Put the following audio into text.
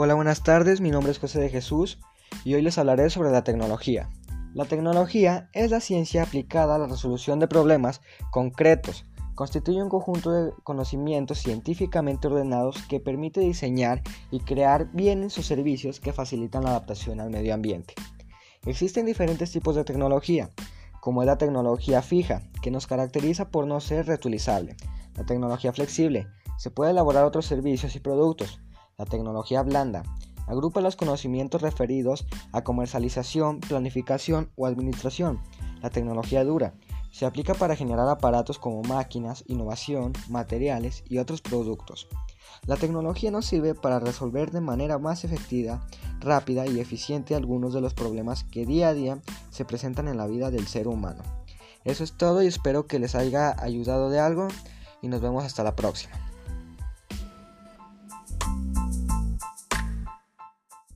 Hola, buenas tardes, mi nombre es José de Jesús y hoy les hablaré sobre la tecnología. La tecnología es la ciencia aplicada a la resolución de problemas concretos. Constituye un conjunto de conocimientos científicamente ordenados que permite diseñar y crear bienes o servicios que facilitan la adaptación al medio ambiente. Existen diferentes tipos de tecnología, como es la tecnología fija, que nos caracteriza por no ser reutilizable. La tecnología flexible, se puede elaborar otros servicios y productos, la tecnología blanda agrupa los conocimientos referidos a comercialización, planificación o administración. La tecnología dura se aplica para generar aparatos como máquinas, innovación, materiales y otros productos. La tecnología nos sirve para resolver de manera más efectiva, rápida y eficiente algunos de los problemas que día a día se presentan en la vida del ser humano. Eso es todo y espero que les haya ayudado de algo y nos vemos hasta la próxima.